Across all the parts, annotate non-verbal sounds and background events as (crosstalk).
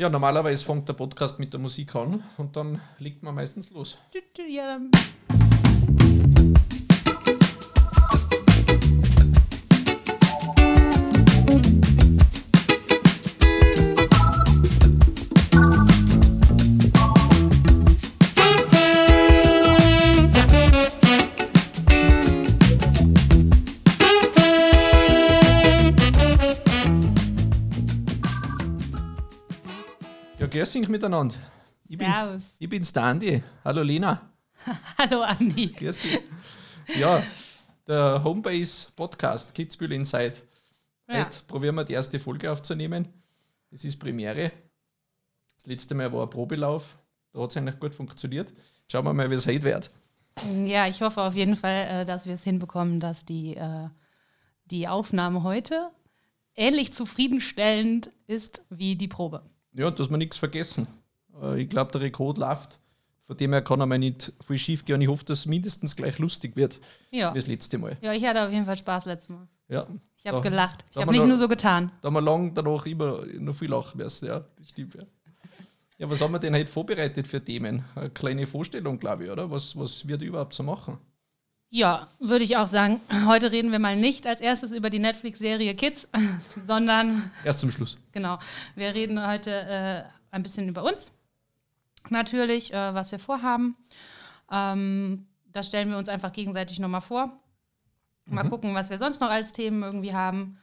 Ja, normalerweise fängt der Podcast mit der Musik an und dann legt man meistens los. Ja, dann- grüß dich miteinander. Ich bin's, Servus. ich bin's der Andi. Hallo Lena. (laughs) Hallo Andi. Grüß dich. Ja, der Homebase Podcast Kitzbühel Inside. Ja. Heute probieren wir die erste Folge aufzunehmen. Es ist Premiere. Das letzte Mal war ein Probelauf. Da hat es eigentlich gut funktioniert. Schauen wir mal, wie es heute wird. Ja, ich hoffe auf jeden Fall, äh, dass wir es hinbekommen, dass die, äh, die Aufnahme heute ähnlich zufriedenstellend ist wie die Probe. Ja, dass wir nichts vergessen. Äh, Ich glaube, der Rekord läuft. Von dem her kann einmal nicht viel schief gehen. Ich hoffe, dass es mindestens gleich lustig wird Ja. wie das letzte Mal. ja, ich hatte auf jeden Fall Spaß letztes Mal. Ja, Ich habe gelacht. Ich habe nicht noch- nur so getan. da haben wir lang danach immer noch viel lachen müssen. Ja, das stimmt. Ja. ja, was haben wir denn heute vorbereitet für Themen? Eine kleine Vorstellung, glaube ich, oder? Was, was wird überhaupt so machen? Ja, würde ich auch sagen. (clears throat) Heute reden wir mal nicht als erstes über die Netflix-Serie Kids, (laughs) sondern Erst zum Schluss. Genau. Wir reden heute äh, ein bisschen über uns. Natürlich, äh, was wir vorhaben. Ähm, das stellen wir uns einfach gegenseitig nochmal vor. Mal Mhm. gucken, was wir sonst noch als Themen irgendwie haben.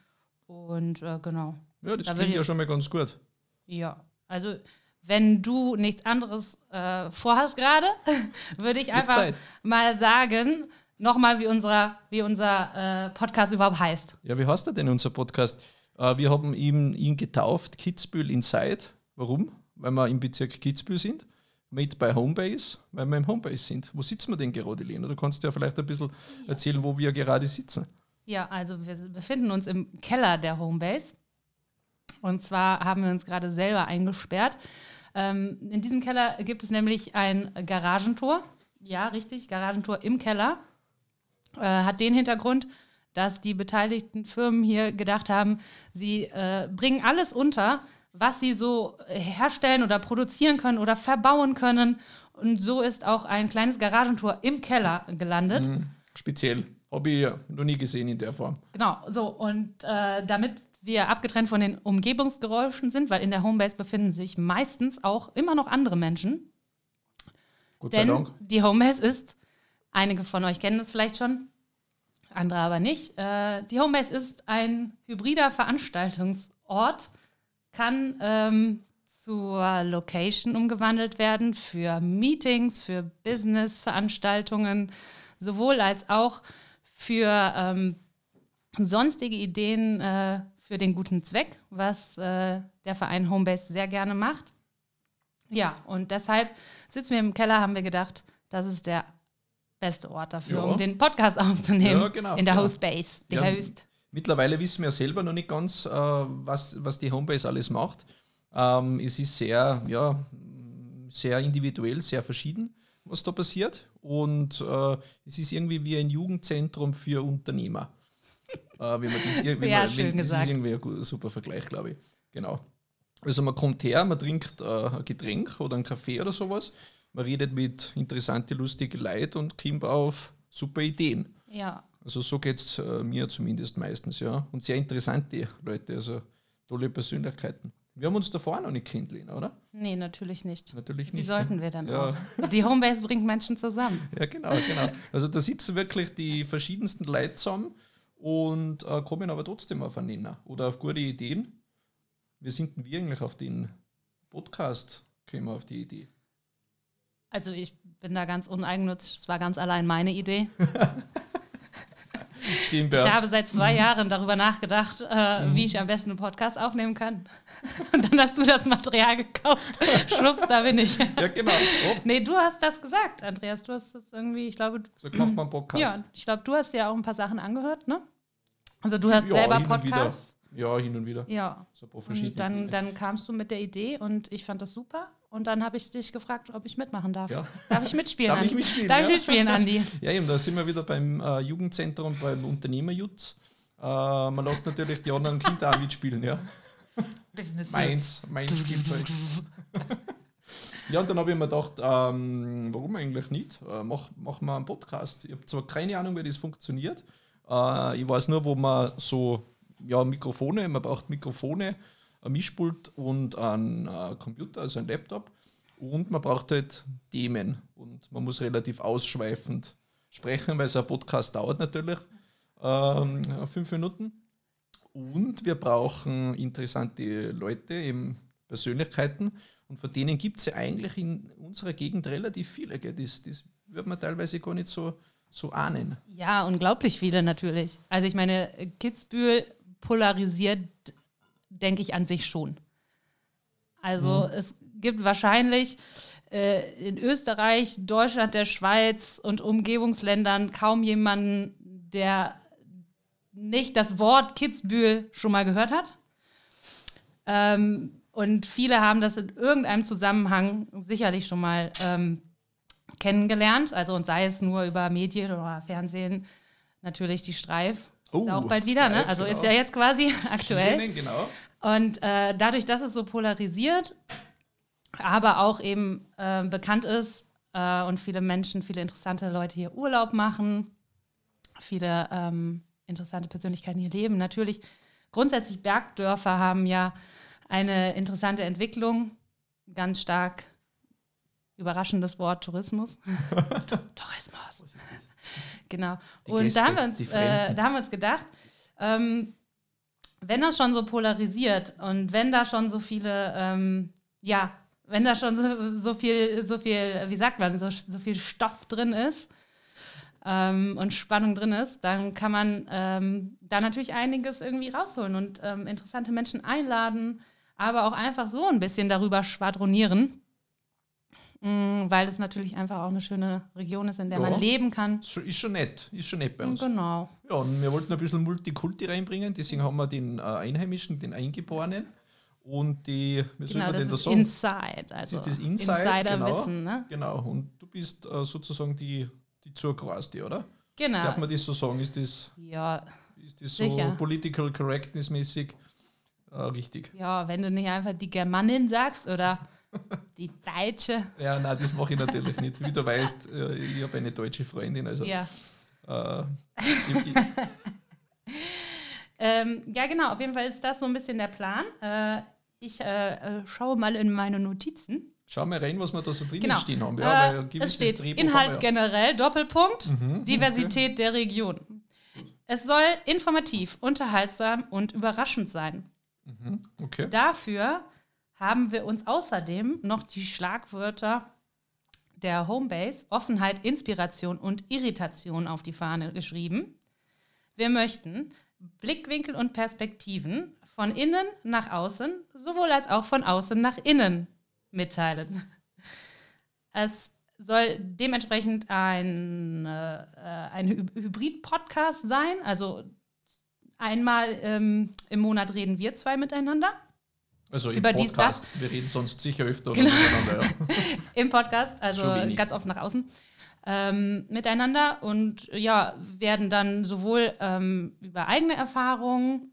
Und äh, genau. Ja, das Da klingt ja schon mal ganz gut. Ja. Also, wenn du nichts anderes äh, vorhast gerade, (laughs) würde ich einfach Zeit. mal sagen, nochmal, wie, unserer, wie unser äh, Podcast überhaupt heißt. Ja, wie heißt der denn unser Podcast? Äh, wir haben ihn, ihn getauft, Kitzbühel Inside. Warum? Weil wir im Bezirk Kitzbühel sind. Mit bei Homebase, weil wir im Homebase sind. Wo sitzen wir denn gerade, Lena? Du kannst ja vielleicht ein bisschen erzählen, wo wir gerade sitzen. Ja, also wir befinden uns im Keller der Homebase. Und zwar haben wir uns gerade selber eingesperrt. Ähm, in diesem Keller gibt es nämlich ein Garagentor. Ja, richtig, Garagentor im Keller. Äh, hat den Hintergrund, dass die beteiligten Firmen hier gedacht haben, sie äh, bringen alles unter, was sie so herstellen oder produzieren können oder verbauen können. Und so ist auch ein kleines Garagentor im Keller gelandet. Speziell. Habe ich ja noch nie gesehen in der Form. Genau, so und äh, damit wir abgetrennt von den Umgebungsgeräuschen sind, weil in der Homebase befinden sich meistens auch immer noch andere Menschen. Gott sei Denn Dank. die Homebase ist, einige von euch kennen es vielleicht schon, andere aber nicht. Äh, die Homebase ist ein hybrider Veranstaltungsort, kann ähm, zur Location umgewandelt werden für Meetings, für Business-Veranstaltungen, sowohl als auch für ähm, sonstige Ideen äh, für den guten Zweck, was äh, der Verein Homebase sehr gerne macht. Ja, und deshalb sitzen wir im Keller, haben wir gedacht, das ist der beste Ort dafür, Ja. um den Podcast (laughs) aufzunehmen. Ja, genau, In der genau. Hostbase, die Ja. Host. Mittlerweile wissen wir selber noch nicht ganz, äh, was, was die Homebase alles macht. Ähm, es ist sehr, ja, sehr individuell, sehr verschieden, was da passiert. Und äh, es ist irgendwie wie ein Jugendzentrum für Unternehmer. äh, wenn man das, ir- (laughs) wenn Ja, man, schön wenn, das ist irgendwie ein gu- super Vergleich, glaube ich. Genau. Also man kommt her, man trinkt äh, ein Getränk oder einen Kaffee oder sowas. Man redet mit interessante, lustige Leuten und kommt auf super Ideen. Ja, Also so geht es äh, mir zumindest meistens, ja. Und sehr interessante Leute, also tolle Persönlichkeiten. Wir haben uns davor noch nicht kennengelernt, oder? nee, natürlich nicht. Natürlich Wie nicht. sollten wir dann Ja. auch? Die Homebase bringt Menschen zusammen. Ja, genau, genau. Also da sitzen wirklich die verschiedensten Leute zusammen und äh, kommen aber trotzdem auf einen Nenner oder auf gute Ideen. Wie sind denn wir eigentlich auf den Podcast gekommen, auf die Idee? Also ich bin da ganz uneigennützig, es war ganz allein meine Idee. (laughs) Stehen Ich habe seit zwei Mhm. Jahren darüber nachgedacht, äh, wie ich am besten einen Podcast aufnehmen kann. (laughs) Und dann hast du das Material gekauft. (laughs) Schwupps, da bin ich. ja, genau. Oh, Nee, du hast das gesagt, Andreas. Du hast das irgendwie, ich glaube, so macht man einen Podcast. ja, ich glaube, du hast ja auch ein paar Sachen angehört, ne? Also du hast selber und wieder. Podcasts. Ja, hin und wieder. Ja. So Und dann, dann kamst du mit der Idee und ich fand das super. Und dann habe ich dich gefragt, ob ich mitmachen darf. Ja. Darf ich mitspielen? (laughs) Darf ich mitspielen, Darf ja. ich mitspielen, Andi? (laughs) Ja, eben, da sind wir wieder beim äh, Jugendzentrum, beim Unternehmerjutz. Äh, man lässt natürlich die anderen Kinder auch mitspielen, ja. (laughs) Business Meins, mein Spielzeug. ja, und dann habe ich mir gedacht, ähm, warum eigentlich nicht? Äh, mach, mach mal einen Podcast. Ich habe zwar keine Ahnung, wie das funktioniert. Äh, ich weiß nur, wo man so, ja, Mikrofone, man braucht Mikrofone, ein Mischpult und einen äh, Computer, also ein Laptop. Und man braucht halt Themen und man muss relativ ausschweifend sprechen, weil so ein Podcast dauert natürlich ähm, fünf Minuten. Und wir brauchen interessante Leute, eben Persönlichkeiten. Und von denen gibt es ja eigentlich in unserer Gegend relativ viele. Gell? Das, das würde man teilweise gar nicht so, so ahnen. Ja, unglaublich viele natürlich. Also ich meine, Kitzbühel polarisiert, denke ich, an sich schon. Also mhm. es gibt wahrscheinlich äh, in Österreich, Deutschland, der Schweiz und Umgebungsländern kaum jemanden, der nicht das Wort Kitzbühel schon mal gehört hat. Ähm, und viele haben das in irgendeinem Zusammenhang sicherlich schon mal ähm, kennengelernt. Also und sei es nur über Medien oder Fernsehen, natürlich die Streif. Oh, ist auch bald wieder, ne? Also genau. ist ja jetzt quasi (laughs) aktuell. Schienen, genau. Und äh, dadurch, dass es so polarisiert, aber auch eben äh, bekannt ist äh, und viele Menschen, viele interessante Leute hier Urlaub machen, viele ähm, interessante Persönlichkeiten hier leben. Natürlich, grundsätzlich Bergdörfer haben ja eine interessante Entwicklung, ganz stark überraschendes Wort Tourismus. (laughs) Tourismus. Genau. Die und Gäste, da, haben wir uns, äh, da haben wir uns gedacht, ähm, wenn das schon so polarisiert und wenn da schon so viele, ähm, ja, wenn da schon so, so, viel, so viel, wie sagt man, so, so viel Stoff drin ist, ähm, und Spannung drin ist, dann kann man ähm, da natürlich einiges irgendwie rausholen und ähm, interessante Menschen einladen, aber auch einfach so ein bisschen darüber schwadronieren. Mm, weil es natürlich einfach auch eine schöne Region ist, in der ja, man leben kann. Ist schon nett, ist schon nett bei uns. Genau. Ja, und wir wollten ein bisschen Multikulti reinbringen, deswegen haben wir den äh, Einheimischen, den Eingeborenen und die, wie soll genau, man denn das sagen? Inside, also das ist das Inside, Insiderwissen, genau, ne? Genau, und du bist äh, sozusagen die die Zurquasti, oder? Genau. Darf man das so sagen? Ist das, ja, ist das so sicher. political correctness mäßig äh, richtig? Ja, wenn du nicht einfach die Germanin sagst oder die Deutsche. Ja, nein, das mache ich natürlich nicht. Wie du weißt, äh, ich habe eine deutsche Freundin. Also, ja. Äh, ich, ich (laughs) ähm, ja, genau, auf jeden Fall ist das so ein bisschen der Plan. Äh, ich äh, äh, schaue mal in meine Notizen. Schau mal rein, was wir da so drin genau. stehen haben. Ja, äh, es steht Inhalt ja. generell, Doppelpunkt, mhm, Diversität okay. der Region. Es soll informativ, unterhaltsam und überraschend sein. Mhm, okay. Dafür haben wir uns außerdem noch die Schlagwörter der Homebase Offenheit, Inspiration und Irritation auf die Fahne geschrieben. Wir möchten Blickwinkel und Perspektiven von innen nach außen, sowohl als auch von außen nach innen mitteilen. Es soll dementsprechend ein, äh, ein Hybrid-Podcast sein. Also einmal ähm, im Monat reden wir zwei miteinander. Also im über Podcast. Dies, Wir reden sonst sicher öfter genau. miteinander. Ja. (laughs) Im Podcast, also ganz oft nach außen. Ähm, miteinander und ja, werden dann sowohl ähm, über eigene Erfahrungen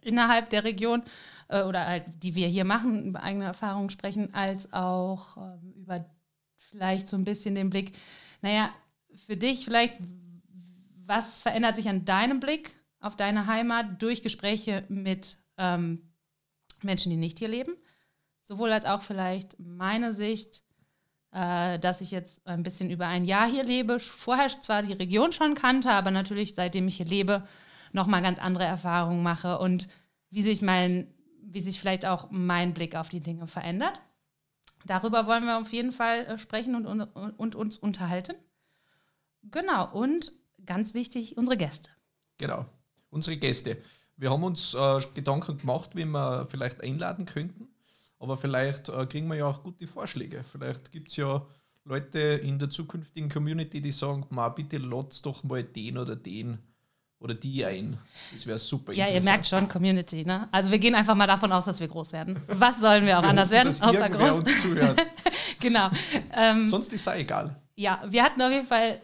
innerhalb der Region äh, oder halt, die wir hier machen, über eigene Erfahrungen sprechen, als auch ähm, über vielleicht so ein bisschen den Blick, naja, für dich vielleicht, was verändert sich an deinem Blick auf deine Heimat durch Gespräche mit ähm, Menschen, die nicht hier leben? Sowohl als auch vielleicht meine Sicht, äh, dass ich jetzt ein bisschen über ein Jahr hier lebe, vorher zwar die Region schon kannte, aber natürlich seitdem ich hier lebe, nochmal ganz andere Erfahrungen mache und wie sich mein wie sich vielleicht auch mein Blick auf die Dinge verändert. Darüber wollen wir auf jeden Fall äh, sprechen und, und, und uns unterhalten. Genau, und ganz wichtig, unsere Gäste. Genau, unsere Gäste. Wir haben uns äh, Gedanken gemacht, wie wir vielleicht einladen könnten, aber vielleicht äh, kriegen wir ja auch gute Vorschläge. Vielleicht gibt es ja Leute in der zukünftigen Community, die sagen, Ma, bitte lotz doch mal den oder den oder die ein. Das wäre super. Ja, ihr merkt schon, Community, ne? Also wir gehen einfach mal davon aus, dass wir groß werden. Was sollen wir auch wir anders hoffen, werden, dass außer groß? uns zuhört. (laughs) genau. Ähm, Sonst ist es egal. Ja, wir hatten auf jeden Fall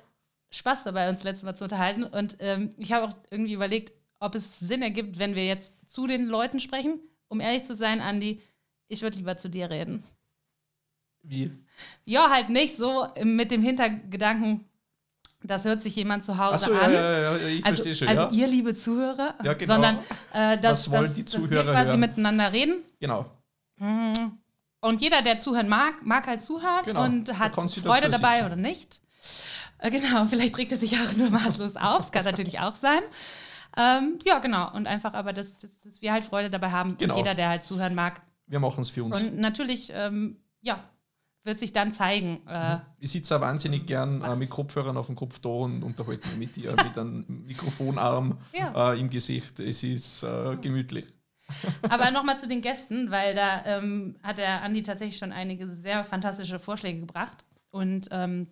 Spaß dabei, uns letztes Mal zu unterhalten. Und ähm, ich habe auch irgendwie überlegt, ob es Sinn ergibt, wenn wir jetzt zu den Leuten sprechen, um ehrlich zu sein, Andi, ich würde lieber zu dir reden. Wie? Ja, halt nicht so mit dem Hintergedanken, das hört sich jemand zu Hause Achso, an. ja, ja, ja, ich also, verstehe schon. also ja. ihr, liebe Zuhörer, Ja, genau. sondern äh, dass, Was wollen dass, die dass wir Zuhörer quasi hören? miteinander reden. Genau. Mhm. Und jeder, der zuhören mag, mag halt zuhören Genau. und Da hat du Freude dabei oder nicht. Äh, genau, (laughs) vielleicht regt er sich auch nur maßlos auf. Das kann natürlich auch sein. Ähm, ja, genau. Und einfach aber, dass, dass, dass wir halt Freude dabei haben Genau. und jeder, der halt zuhören mag. Wir machen es für uns. Und natürlich, ähm, ja, wird sich dann zeigen. Äh, Ich sitze auch wahnsinnig gern äh, mit Kopfhörern auf dem Kopf da und unterhalte mich mit dir mit einem Mikrofonarm Ja. äh, im Gesicht. Es ist äh, gemütlich. Aber (laughs) nochmal zu den Gästen, weil da ähm, hat der Andi tatsächlich schon einige sehr fantastische Vorschläge gebracht. Und ähm,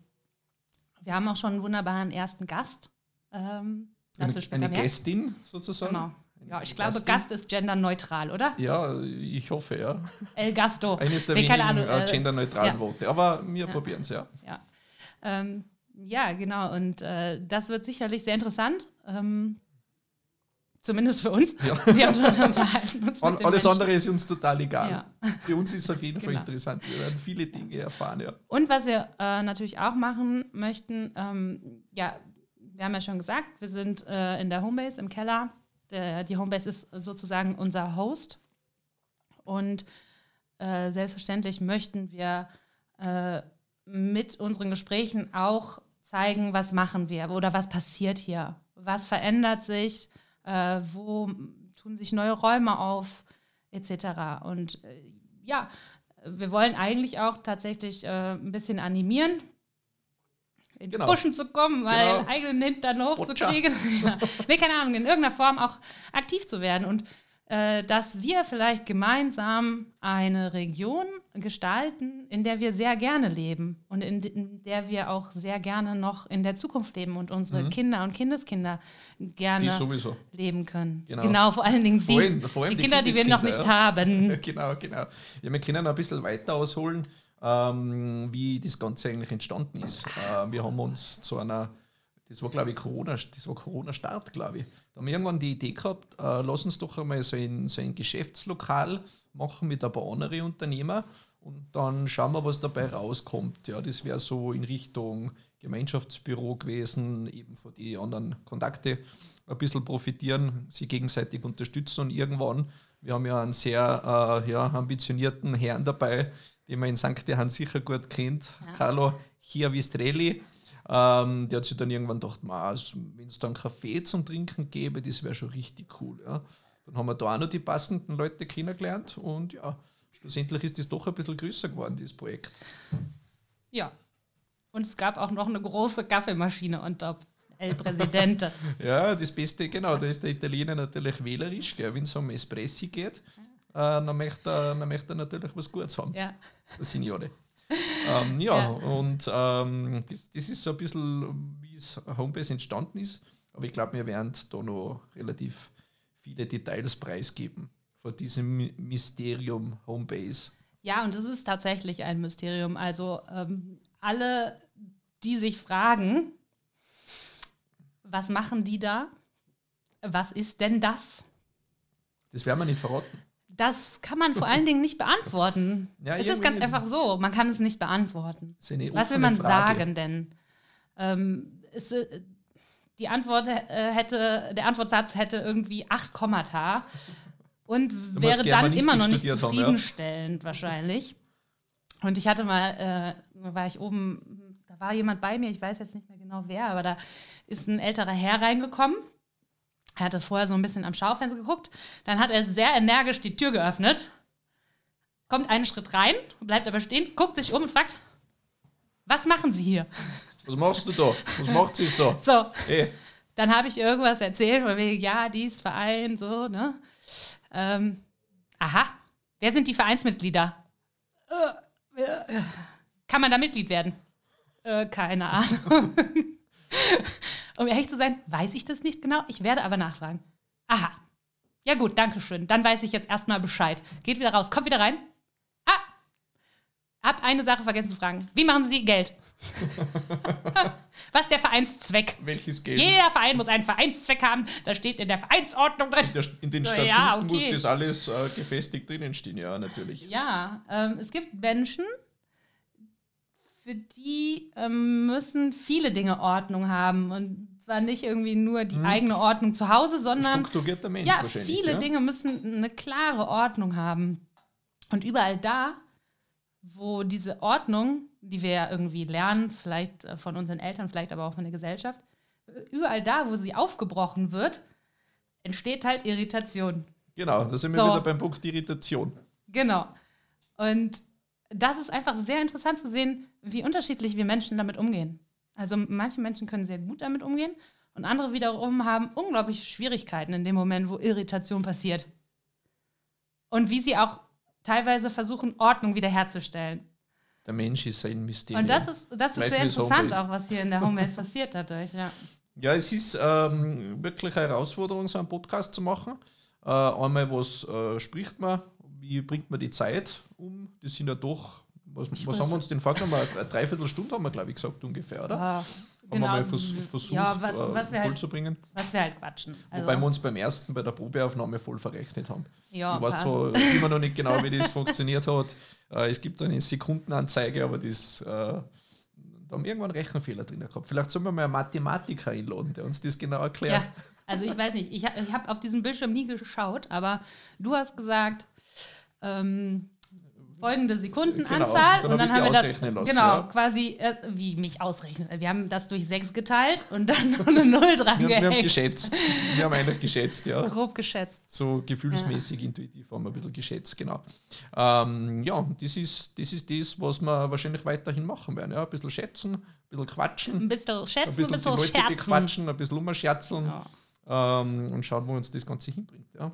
wir haben auch schon einen wunderbaren ersten Gast. Ähm, dazu eine mehr. Gästin sozusagen. Genau. Ja, ich glaube, Gastin? Gast ist genderneutral, oder? Ja, ich hoffe, ja. El Gasto. Eines der Nee, wenigen Ahnung, äh, äh, genderneutralen ja. Worte. Aber wir Ja. probieren es, ja. Ja. Ähm, ja, genau. Und äh, das wird sicherlich sehr interessant. Ähm, zumindest für uns. ja. (laughs) Wir unterhalten uns alles Menschen. andere ist uns total egal. Für uns ist es auf jeden Fall Genau. interessant. Wir werden viele Dinge erfahren, ja. Und was wir äh, natürlich auch machen möchten, ähm, ja, wir haben ja schon gesagt, wir sind äh, in der Homebase im Keller. Der, die Homebase ist sozusagen unser Host. Und äh, selbstverständlich möchten wir äh, mit unseren Gesprächen auch zeigen, was machen wir oder was passiert hier, was verändert sich, äh, wo tun sich neue Räume auf, etc. Und äh, ja, wir wollen eigentlich auch tatsächlich äh, ein bisschen animieren, in Genau. Buschen zu kommen, mal Genau. eigenen Hintern hochzukriegen. (laughs) Nee, keine Ahnung, in irgendeiner Form auch aktiv zu werden und äh, dass wir vielleicht gemeinsam eine Region gestalten, in der wir sehr gerne leben und in, in der wir auch sehr gerne noch in der Zukunft leben und unsere Mhm. Kinder und Kindeskinder gerne leben können. Genau. vor allen Dingen die, Vor allem- vor allem die die Kinder, die wir noch nicht haben. (laughs) genau, genau. Ja, wir können ein bisschen weiter ausholen, ähm, wie das Ganze eigentlich entstanden ist. Äh, wir haben uns zu einer, das war glaube ich Corona, das war Corona-Start, glaube ich. Da haben wir irgendwann die Idee gehabt, äh, lass uns doch einmal so ein, so ein Geschäftslokal machen mit ein paar anderen Unternehmer und dann schauen wir, was dabei rauskommt. Ja, das wäre so in Richtung Gemeinschaftsbüro gewesen, eben von die anderen Kontakte ein bisschen profitieren, sie gegenseitig unterstützen und irgendwann, wir haben ja einen sehr äh, ja, ambitionierten Herrn dabei, den man in St. Johann sicher gut kennt, Ja. Carlo Chiavistrelli. Ähm, der hat sich dann irgendwann gedacht, wenn es da einen Kaffee zum Trinken gäbe, das wäre schon richtig cool. Ja. Dann haben wir da auch noch die passenden Leute kennengelernt und ja, schlussendlich ist das doch ein bisschen größer geworden, dieses Projekt. Ja. Und es gab auch noch eine große Kaffeemaschine und top. El Presidente. (laughs) Ja, das Beste, genau, da ist der Italiener natürlich wählerisch, wenn es um Espressi geht, äh, dann, möchte er, dann möchte er natürlich was Gutes haben, ja. Der Signore. ähm, ja, Ja. und ähm, das, das ist so ein bisschen, wie es Homebase entstanden ist, aber ich glaube, wir werden da noch relativ viele Details preisgeben von diesem Mysterium Homebase. Ja, und es ist tatsächlich ein Mysterium. Also ähm, alle, die sich fragen, was machen die da? Was ist denn das? Das werden wir nicht verraten. Das kann man vor allen Dingen nicht beantworten. Ja, es ist ganz einfach so, man kann es nicht beantworten. Ist Was will man Frage. sagen denn? Ähm, es, äh, die Antwort äh, hätte, der Antwortsatz hätte irgendwie acht Kommata und wäre dann immer noch nicht haben, ja. zufriedenstellend wahrscheinlich. Und ich hatte mal, äh, war ich oben, da war jemand bei mir, ich weiß jetzt nicht mehr genau wer, aber da ist ein älterer Herr reingekommen. Er hatte vorher so ein bisschen am Schaufenster geguckt. Dann hat er sehr energisch die Tür geöffnet, kommt einen Schritt rein, bleibt aber stehen, guckt sich um und fragt, was machen Sie hier? Was machst du da? Was macht sie da? So, Ey, dann habe ich irgendwas erzählt, von wegen, ja, dies Verein, so, ne? Ähm, aha, wer sind die Vereinsmitglieder? Äh, äh, kann man da Mitglied werden? Äh, keine Ahnung. (laughs) (laughs) um ehrlich zu sein, weiß ich das nicht genau. Ich werde aber nachfragen. Aha. Ja gut, danke schön. Dann weiß ich jetzt erstmal Bescheid. Geht wieder raus, kommt wieder rein. Ah. Habt eine Sache vergessen zu fragen. Wie machen Sie Geld? (laughs) Was ist der Vereinszweck? Welches Geld? Jeder Verein muss einen Vereinszweck haben. Da steht in der Vereinsordnung drin. In, der, in den Statuten ja, okay. muss das alles äh, gefestigt drinnen stehen, ja, natürlich. Ja, ähm, es gibt Menschen, für die ähm, müssen viele Dinge Ordnung haben. Und zwar nicht irgendwie nur die eigene Ordnung zu Hause, sondern ja, viele ja? Dinge müssen eine klare Ordnung haben. Und überall da, wo diese Ordnung, die wir ja irgendwie lernen, vielleicht äh, von unseren Eltern, vielleicht aber auch von der Gesellschaft, äh, überall da, wo sie aufgebrochen wird, entsteht halt Irritation. Genau, da sind wir So. wieder beim Punkt Irritation. Genau. Und das ist einfach sehr interessant zu sehen, wie unterschiedlich wir Menschen damit umgehen. Also manche Menschen können sehr gut damit umgehen und andere wiederum haben unglaubliche Schwierigkeiten in dem Moment, wo Irritation passiert. Und wie sie auch teilweise versuchen, Ordnung wiederherzustellen. Der Mensch ist ein Mysterium. Und das ist, das ist Gleich sehr interessant auch, was hier in der Homebase (laughs) passiert dadurch. Ja. Ja, es ist ähm, wirklich eine Herausforderung, so einen Podcast zu machen. Äh, einmal, was äh, spricht man, wie bringt man die Zeit um? Das sind ja doch, was, was haben wir uns denn vorgenommen? Eine Dreiviertelstunde haben wir, glaube ich, gesagt ungefähr, oder? Ah, Haben wir mal vers versucht, ja, was, äh, was, wir halt, vollzubringen. was wir halt quatschen. Also, Wobei wir uns beim ersten, bei der Probeaufnahme voll verrechnet haben. ja, ich weiß zwar immer noch nicht genau, wie das funktioniert hat. Äh, es gibt eine Sekundenanzeige, aber das, äh, da haben wir irgendwann einen Rechenfehler drin gehabt. Vielleicht sollen wir mal einen Mathematiker einladen, der uns das genau erklärt. Ja, also ich weiß nicht, ich, ha- ich habe auf diesem Bildschirm nie geschaut, aber du hast gesagt, ähm, folgende Sekundenanzahl Genau, und dann hab haben wir die das lassen, genau ja. quasi äh, wie mich ausrechnen. Wir haben das durch sechs geteilt und dann (laughs) noch eine Null dran Wir, wir haben geschätzt. Wir haben eigentlich geschätzt, ja. Grob geschätzt. So gefühlsmäßig, intuitiv haben wir ein bisschen geschätzt, genau. Ähm, ja, das ist, das ist das, was wir wahrscheinlich weiterhin machen werden. Ja, ein bisschen schätzen, ein bisschen quatschen, Ein bisschen ein schätzen, bisschen ein die bisschen Leute scherzen. bequatschen, ein bisschen umscherzeln Ja. ähm, und schauen, wo uns das Ganze hinbringt. Ja.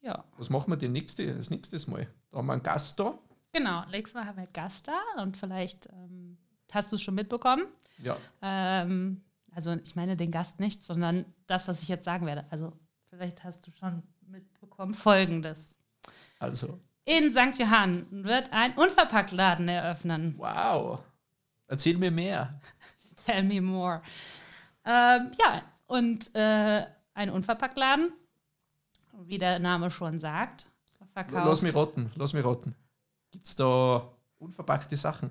Ja, Was machen wir denn nächste, das nächste Mal? Da haben wir einen Gast da. genau. Nächstes Mal haben wir Gast da und vielleicht ähm, hast du es schon mitbekommen. Ja, Ähm, also ich meine den Gast nicht, sondern das, was ich jetzt sagen werde. Also vielleicht hast du schon mitbekommen Folgendes. also, In St. Johann wird ein Unverpacktladen eröffnen. wow. Erzähl mir mehr. (laughs) Tell me more. Ähm, ja, und äh, ein Unverpacktladen, wie der Name schon sagt, verkauft. Lass mich raten, lass mich raten. Gibt es da unverpackte Sachen?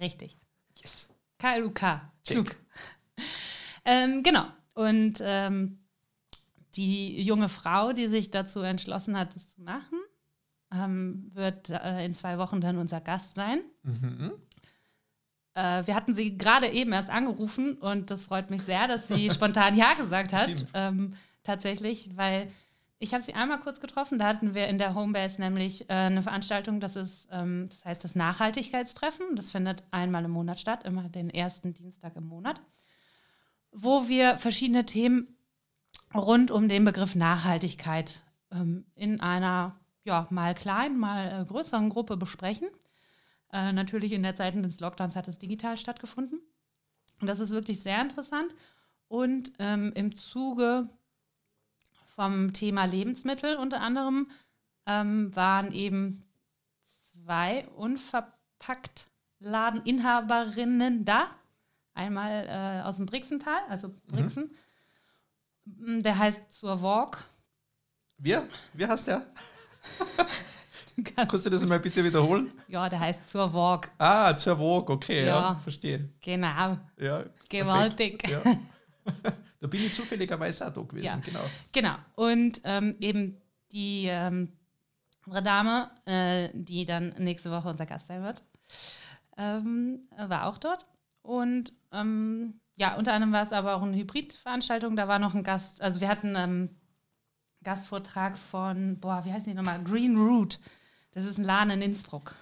Richtig. Yes. KLUK. Klug. Ähm, genau. Und ähm, die junge Frau, die sich dazu entschlossen hat, das zu machen, ähm, wird äh, in zwei Wochen dann unser Gast sein. Mhm. Äh, wir hatten sie gerade eben erst angerufen und das freut mich sehr, dass sie (laughs) spontan Ja gesagt hat. Ähm, tatsächlich, weil ich habe sie einmal kurz getroffen. Da hatten wir in der Homebase nämlich äh, eine Veranstaltung, das ist, ähm, das heißt das Nachhaltigkeitstreffen. Das findet einmal im Monat statt, immer den ersten Dienstag im Monat, wo wir verschiedene Themen rund um den Begriff Nachhaltigkeit ähm, in einer ja, mal kleinen, mal äh, größeren Gruppe besprechen. Äh, natürlich in der Zeit des Lockdowns hat es digital stattgefunden. Und das ist wirklich sehr interessant. Und ähm, im Zuge vom Thema Lebensmittel unter anderem ähm, waren eben zwei unverpackt Ladeninhaberinnen da. Einmal äh, aus dem Brixental, also Brixen. Mm, Der heißt Zur Walk. Wer? Wie heißt der? (laughs) Kannst du das mal bitte wiederholen? Ja, der heißt Zur Walk. Ah, zur Vogue, okay, ja, Ja. verstehe. Genau. Ja, Gewaltig. Ja. (laughs) da bin ich zufälligerweise auch da gewesen, Ja. genau. Genau. Und ähm, eben die ähm, andere Dame, äh, die dann nächste Woche unser Gast sein wird, ähm, war auch dort. Und ähm, ja, unter anderem war es aber auch eine Hybridveranstaltung. Da war noch ein Gast, also wir hatten ähm, Gastvortrag von, boah, wie heißt die nochmal? Green Root. Das ist ein Laden in Innsbruck.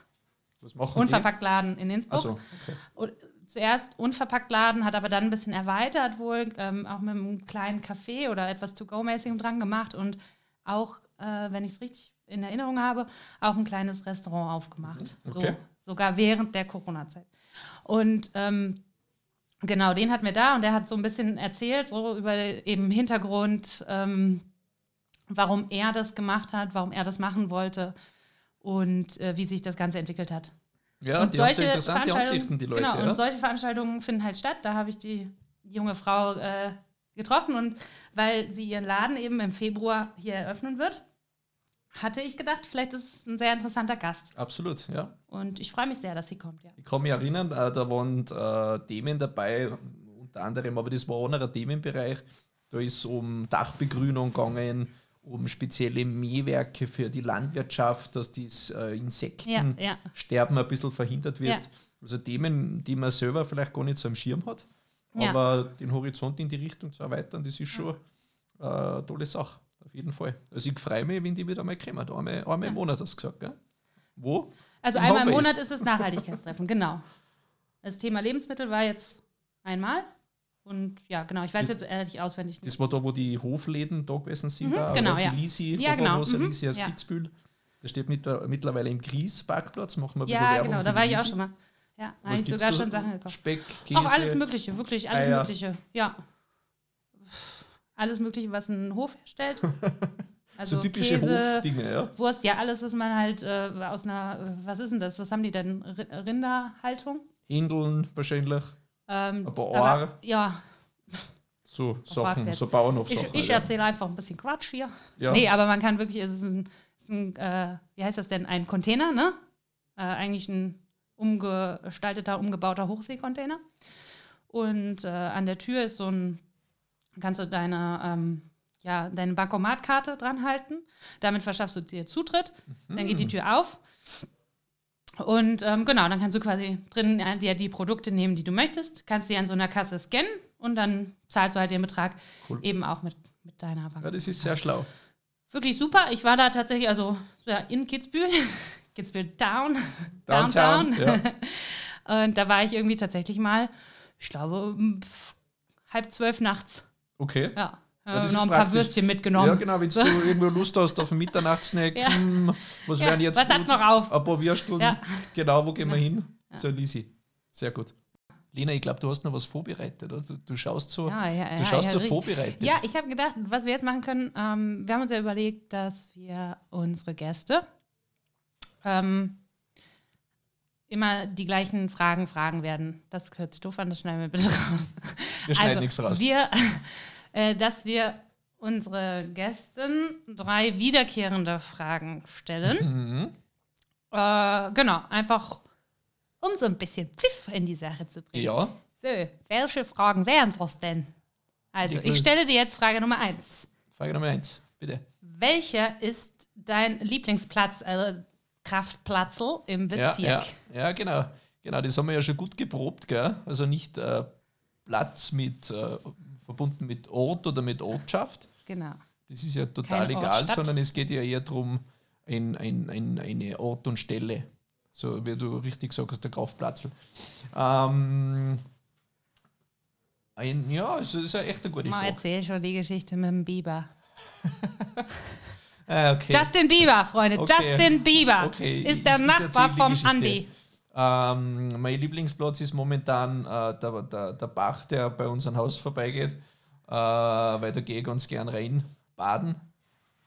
Was machen Unverpackt Laden in? Innsbruck. Achso, okay. Zuerst unverpackt Laden, hat aber dann ein bisschen erweitert, wohl ähm, auch mit einem kleinen Café oder etwas To-Go-mäßigem dran gemacht und auch, äh, wenn ich es richtig in Erinnerung habe, auch ein kleines Restaurant aufgemacht. Mhm, okay. So, sogar während der Corona-Zeit. Und ähm, genau, den hatten wir da und der hat so ein bisschen erzählt, so über eben Hintergrund, ähm, warum er das gemacht hat, warum er das machen wollte und äh, wie sich das Ganze entwickelt hat. Ja, und die haben solche interessante Veranstaltungen, Ansichten, die Leute. genau, ja. und solche Veranstaltungen finden halt statt. Da habe ich die junge Frau äh, getroffen und weil sie ihren Laden eben im Februar hier eröffnen wird, hatte ich gedacht, vielleicht ist es ein sehr interessanter Gast. Absolut, ja. Und ich freue mich sehr, dass sie kommt, ja. Ich kann mich erinnern, äh, da waren äh, Themen dabei, unter anderem, aber das war auch noch ein Themenbereich. Da ist es um Dachbegrünung gegangen, um spezielle Mähwerke für die Landwirtschaft, dass das äh, Ja, Insektensterben ja. ein bisschen verhindert wird. Ja. Also Themen, die man selber vielleicht gar nicht so am Schirm hat, Ja. aber den Horizont in die Richtung zu erweitern, das ist schon äh, eine tolle Sache, auf jeden Fall. Also ich freue mich, wenn die wieder mal kommen. Einmal, einmal im Monat hast du gesagt, gell? Wo? Also einmal im. Monat ist es (laughs) Nachhaltigkeitstreffen, genau. Das Thema Lebensmittel war jetzt einmal. Und ja, genau, ich weiß Das- jetzt ehrlich auswendig nicht. Das war da, wo die Hofläden da gewesen sind. Mhm, da, genau, ja. Die Lisi, Ja, genau, mhm, Lisi aus ja. Kitzbühel. Das steht mit, mittlerweile im Gries-Parkplatz. Machen wir ein bisschen Ja, Werbung genau, für da war ich auch schon mal. Ja, eigentlich gibt's sogar schon Sachen gekauft. Speck, Käse. Auch alles Mögliche, wirklich alles Eier. Mögliche. Ja. Alles Mögliche, was ein Hof herstellt. (laughs) Also so typische Käse, Hofdinge, ja. Wurst, ja, alles, was man halt äh, aus einer, äh, was ist denn das? Was haben die denn? R Rinderhaltung? Händeln wahrscheinlich. Ähm, Ein paar aber- Eier. Ja, So Sachen, so ich, Bauernhofsachen. ich ja. erzähle einfach ein bisschen Quatsch hier. Ja. Nee, aber man kann wirklich, es ist ein, ist ein äh, wie heißt das denn, ein Container, ne? Äh, eigentlich ein umgestalteter, umgebauter Hochseekontainer. Und äh, an der Tür ist so ein, kannst du deine, ähm, ja, deine Bankomatkarte dran halten. Damit verschaffst du dir Zutritt. Dann geht die Tür auf. Und ähm, genau, dann kannst du quasi drin äh, dir die Produkte nehmen, die du möchtest. Kannst die an so einer Kasse scannen und dann zahlst du halt den Betrag Cool. eben auch mit, mit deiner Bank ja, das ist sehr schlau. wirklich super. Ich war da tatsächlich, also ja, in Kitzbühel, (laughs) Kitzbühel Down, Downtown, Downtown. (laughs) Und da war ich irgendwie tatsächlich mal, ich glaube, um halb zwölf nachts. Okay. Ja, Ja, noch ein paar praktisch. Würstchen mitgenommen. Ja, genau, wenn du irgendwo Lust hast auf einen Mitternachtssnack, (laughs) Ja. hm, was Ja, werden jetzt was hat noch auf? Ein paar Würsteln. Ja. Genau, wo gehen wir hin? Zur Lisi. Sehr gut. Lena, ich glaube, du hast noch was vorbereitet. Oder? Du, du schaust so, du schaust so vorbereitet. Ja, ich habe gedacht, was wir jetzt machen können, ähm, wir haben uns ja überlegt, dass wir unsere Gäste ähm, immer die gleichen Fragen fragen werden. Das hört sich doof an, das schneiden wir bitte (laughs) raus. Wir schneiden Also, nichts raus. Wir, äh, dass wir unsere Gästen drei wiederkehrende Fragen stellen. Mhm. Äh, genau, einfach um so ein bisschen Pfiff in die Sache zu bringen. Ja, So, welche Fragen wären das denn? Also, Ich stelle dir jetzt Frage Nummer eins. Frage Nummer eins, bitte. Welcher ist dein Lieblingsplatz, also Kraftplatzl im Ja, Bezirk? ja, ja, genau. Genau, das haben wir ja schon gut geprobt, gell? Also nicht äh, Platz mit äh, verbunden mit Ort oder mit Ortschaft. Genau. Das ist ja total Keine egal, Ortsstadt. sondern es geht ja eher darum, ein, ein, ein, eine Ort und Stelle. So wie du richtig sagst, der Kraftplatzl. Ähm, ein, ja, es ist ja echt eine gute Mal Frage. erzähl schon die Geschichte mit dem Biber. (laughs) Ah, okay. Justin Bieber, Freunde. Okay. Justin Bieber Okay, ich- ist der ich Nachbar vom Geschichte. Ähm, mein Lieblingsplatz ist momentan äh, der, der, der Bach, der bei unserem Haus vorbeigeht, äh, weil da gehe ich ganz gern rein baden,